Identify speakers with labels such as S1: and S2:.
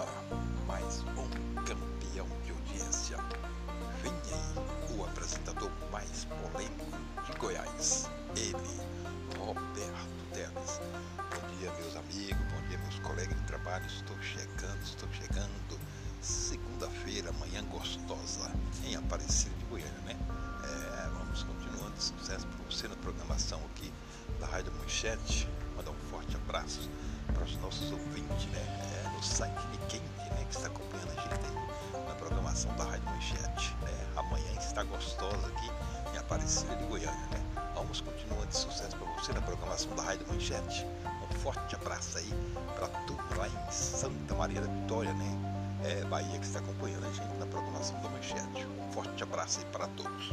S1: ar mais um campeão de audiência. Vem aí o apresentador mais polêmico de Goiás, ele, Roberto Teles. Bom dia, meus amigos, bom dia, meus colegas de trabalho. Estou chegando, estou chegando. Segunda-feira, manhã gostosa, em Aparecida de Goiânia, né? É, vamos continuando. Sucesso para você na programação aqui da Rádio Manchete. Mandar um forte abraço para os nossos ouvintes, né? É, no site está gostosa aqui em Aparecida de Goiânia, né? Vamos continuando de sucesso para você na programação da Rádio Manchete. Um forte abraço aí para tudo lá em Santa Maria da Vitória, né? É, Bahia que está acompanhando a gente na programação da Manchete. Um forte abraço aí para todos.